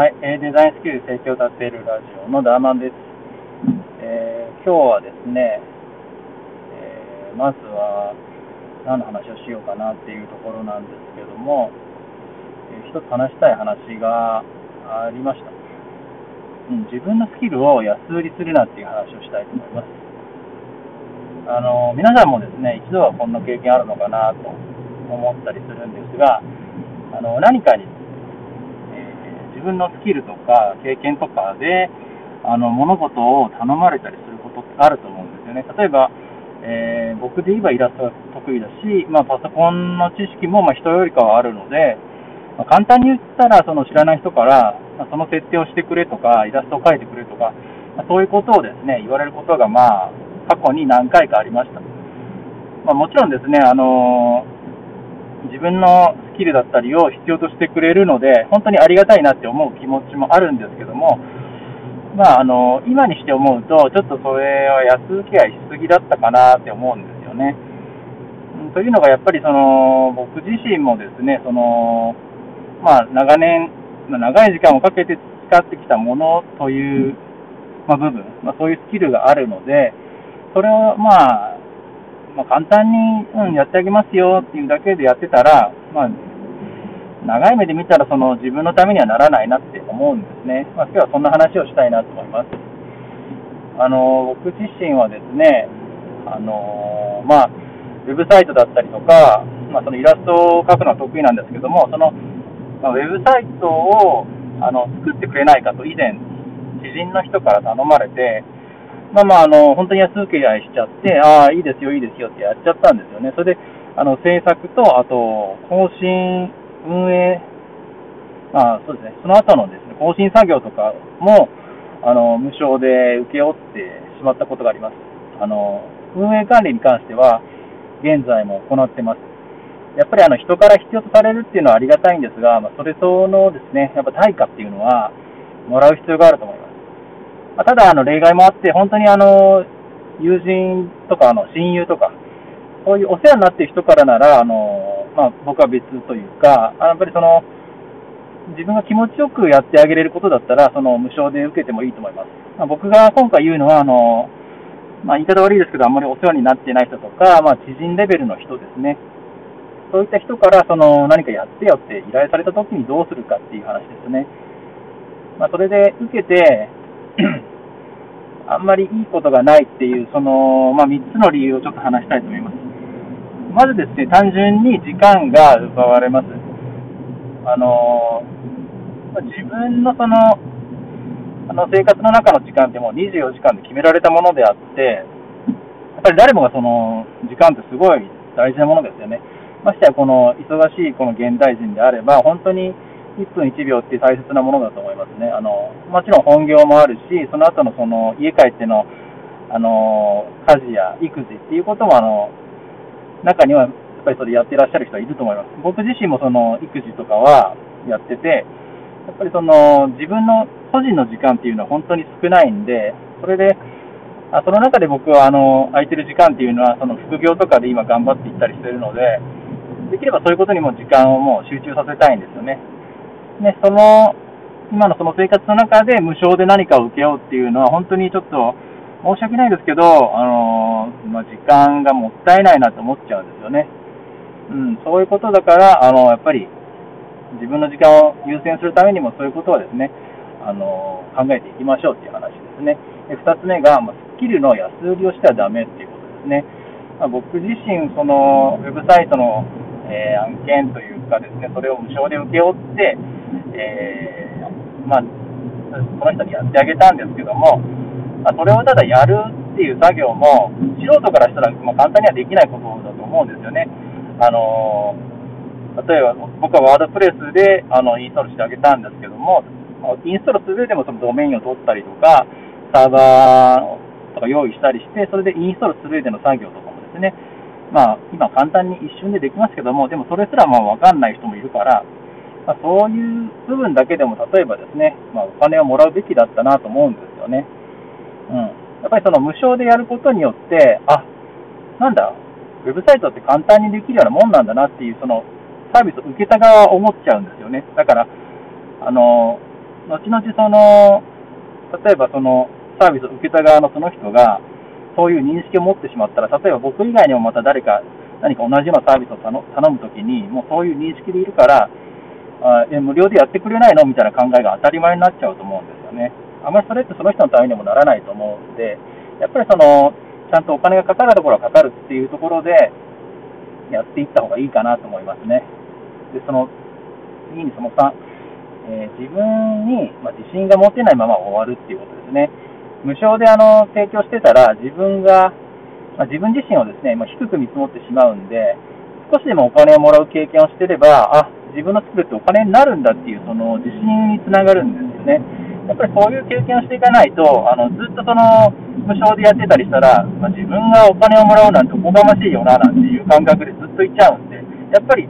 はい、えー、デザインスキル成長を立てるラジオのダーマンです。えー、今日はですね、えー、まずは何の話をしようかなっていうところなんですけども、えー、一つ話したい話がありました、うん。自分のスキルを安売りするなっていう話をしたいと思います。あの皆さんもですね、一度はこんな経験あるのかなと思ったりするんですが、あの何かに自分のスキルとか経験とかであの物事を頼まれたりすることってあると思うんですよね。例えば、えー、僕で言えばイラストが得意だし、まあ、パソコンの知識もま人よりかはあるので、まあ、簡単に言ったらその知らない人から、まあ、その設定をしてくれとか、イラストを描いてくれとか、まそういうことをですね言われることが、まあ、過去に何回かありました。まもちろんですね、あのー自分のスキルだったりを必要としてくれるので、本当にありがたいなって思う気持ちもあるんですけども、まあ、あの今にして思うと、ちょっとそれは安請け合いしすぎだったかなって思うんですよね。というのが、やっぱりその僕自身もですね、そのまあ、長年、長い時間をかけて使ってきたものという、まあ、部分、まあ、そういうスキルがあるので、それをまあまあ、簡単に、うん、やってあげますよっていうだけでやってたら、まあ、長い目で見たらその自分のためにはならないなって思うんですね。まあ、今日はそんな話をしたいなと思います。あの僕自身はですね、あのまあ、ウェブサイトだったりとか、まあ、そのイラストを描くのは得意なんですけども、その、まあ、ウェブサイトをあの作ってくれないかと以前、知人の人から頼まれて、まあまあ、あの、本当に安請け合いしちゃって、ああ、いいですよ、いいですよってやっちゃったんですよね。それで、あの、制作と、あと、更新、運営、まあ、そうですね、その後のですね、更新作業とかも、あの、無償で請け負ってしまったことがあります。あの、運営管理に関しては、現在も行ってます。やっぱりあの人から必要とされるっていうのはありがたいんですが、まあ、それ相応のですね、やっぱ対価っていうのは、もらう必要があると思います。まただ、あの、例外もあって、本当にあの、友人とか、あの、親友とか、そういうお世話になっている人からなら、あの、まあ、僕は別というか、やっぱりその、自分が気持ちよくやってあげれることだったら、その無償で受けてもいいと思います。まあ、僕が今回言うのは、あの、まあ、言い方悪いですけど、あんまりお世話になってない人とか、まあ、知人レベルの人ですね。そういった人から、その、何かやってよって依頼された時にどうするかっていう話ですね。まあ、それで受けてあんまりいいことがないっていう、その、まあ、3つの理由をちょっと話したいと思います。まずですね、単純に時間が奪われます。あの、自分のその、あの生活の中の時間ってもう24時間で決められたものであって、やっぱり誰もがその時間ってすごい大事なものですよね。ましてやこの忙しいこの現代人であれば、本当に1分1秒って大切なものだと思いますね。あのもちろん本業もあるし、その後のその家帰ってのあの家事や育児っていうこともあの中にはやっぱりそれやってらっしゃる人はいると思います。僕自身もその育児とかはやってて、やっぱりその自分の個人の時間っていうのは本当に少ないんで、それで、あその中で僕はあの空いてる時間っていうのは、その副業とかで今頑張っていったりしてるので、できればそういうことにも時間をもう集中させたいんですよね。ね、その、今のその生活の中で無償で何かを受けようっていうのは、本当にちょっと申し訳ないですけど、あのまあ、時間がもったいないなと思っちゃうんですよね。うん、そういうことだから、あのやっぱり自分の時間を優先するためにもそういうことはですね、あの考えていきましょうっていう話ですね。で2つ目が、まあ、スキルの安売りをしてはダメっていうことですね。まあ、僕自身、そのウェブサイトの、えー、案件というかですね、それを無償で請け負って、えー、まあ、この人にやってあげたんですけども、まあ、それをただやるっていう作業も、素人からしたら、ま簡単にはできないことだと思うんですよね。あの例えば、僕はワードプレスであのインストールしてあげたんですけども、インストールするでもそのドメインを取ったりとか、サーバーとか用意したりして、それでインストールする上での作業とかもですね、まあ、今簡単に一瞬でできますけども、でもそれすらまあ分かんない人もいるから、まあ、そういう部分だけでも、例えばですね、まあ、お金をもらうべきだったなと思うんですよね。うん。やっぱりその無償でやることによって、あ、なんだ、ウェブサイトって簡単にできるようなもんなんだなっていう、そのサービスを受けた側は思っちゃうんですよね。だから、あの、後々その、例えばそのサービスを受けた側のその人が、そういう認識を持ってしまったら、例えば僕以外にもまた誰か、何か同じようなサービスを頼むときに、もうそういう認識でいるから、あえ無料でやってくれないの？みたいな考えが当たり前になっちゃうと思うんですよね。あまりそれってその人のためにもならないと思うんで、やっぱりその、ちゃんとお金がかかるところはかかるっていうところで、やっていった方がいいかなと思いますね。で、その、次にその3、えー、自分に、ま自信が持てないまま終わるっていうことですね。無償であの提供してたら、自分が、まあ、自分自身をですね、ま、低く見積もってしまうんで、少しでもお金をもらう経験をしてれば、あ自分の作るってお金になるんだっていうその自信につながるんですよね。やっぱりそういう経験をしていかないと、あのずっとその無償でやってたりしたら、まあ、自分がお金をもらうなんておこがましいよななんていう感覚でずっといっちゃうんで、やっぱり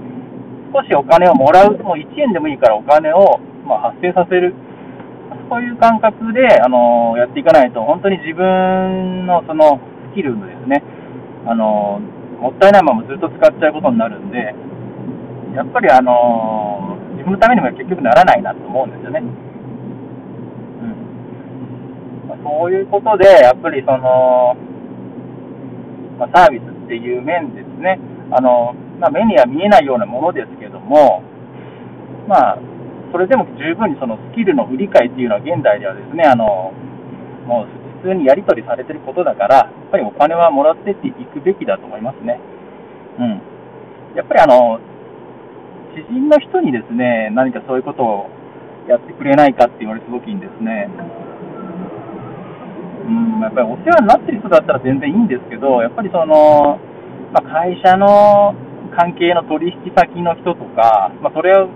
少しお金をもらう、もう1円でもいいからお金をまあ発生させる。そういう感覚で、あのやっていかないと、本当に自分のそのスキルのですね、あのもったいないままずっと使っちゃうことになるんで、やっぱりあの自分のためにも結局ならないなと思うんですよね。うんまあ、そういうことで、やっぱりその、まあ、サービスっていう面ですね、あのまあ、目には見えないようなものですけども、まあ、それでも十分にそのスキルの売り買いっていうのは現代ではですね、あのもう普通にやり取りされてることだから、やっぱりお金はもらってっていくべきだと思いますね。うん。やっぱりあの、知人の人にですね、何かそういうことをやってくれないかって言われたときにですね、うん、やっぱりお世話になってる人だったら全然いいんですけど、やっぱりその、まあ、会社の関係の取引先の人とか、まあ、それを、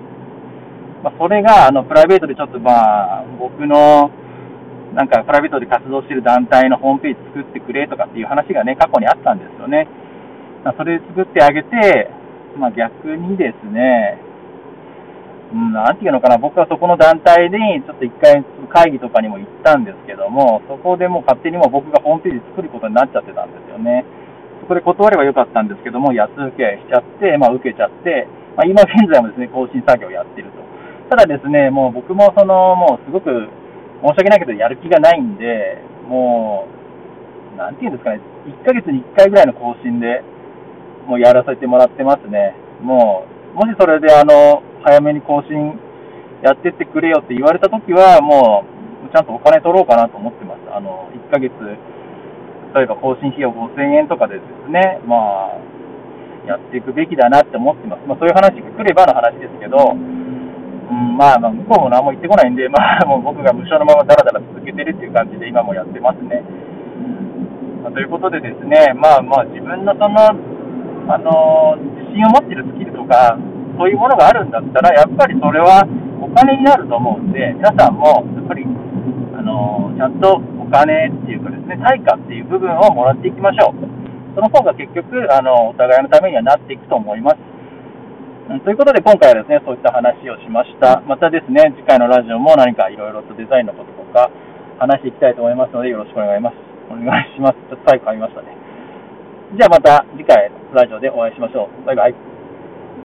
まあ、それがあのプライベートでちょっとまあ、僕のなんかプライベートで活動している団体のホームページ作ってくれとかっていう話がね、過去にあったんですよね。ま、それ作ってあげて、まあ、逆にですね、うん、なんていうのかな、僕はそこの団体にちょっと一回会議とかにも行ったんですけども、そこでもう勝手にも僕がホームページ作ることになっちゃってたんですよね。そこで断ればよかったんですけども、安請け合いしちゃって、まあ、受けちゃって、まあ、今現在もですね、更新作業をやってると。ただですね、もう僕もその、もうすごく申し訳ないけど、やる気がないんで、もう、なんていうんですかね、1ヶ月に1回ぐらいの更新で、もうやらせてもらってますね。もう、もしそれであの、早めに更新やってってくれよって言われたときは、もう、ちゃんとお金取ろうかなと思ってます。あの、1ヶ月、例えば更新費用5000円とかでですね、まあ、やっていくべきだなって思ってます。まあ、そういう話が来ればの話ですけど、うん、まあ、まあ、向こうも何も言ってこないんで、まあ、もう僕が無償のままダラダラ続けてるっていう感じで今もやってますね。ま、ということでですね、まあまあ自分のそのあの自信を持ってるスキルとか、そういうものがあるんだったら、やっぱりそれはお金になると思うんで、皆さんもやっぱり、あのちゃんとお金っていうかですね、対価っていう部分をもらっていきましょう。その方が結局、あのお互いのためにはなっていくと思います。ということで、今回はですね、そういった話をしました。またですね、次回のラジオも何かいろいろとデザインのこととか話していきたいと思いますので、よろしくお願いします。お願いします。ちょっと最後噛みましたね。じゃあまた次回ラジオでお会いしましょう。バイバイ。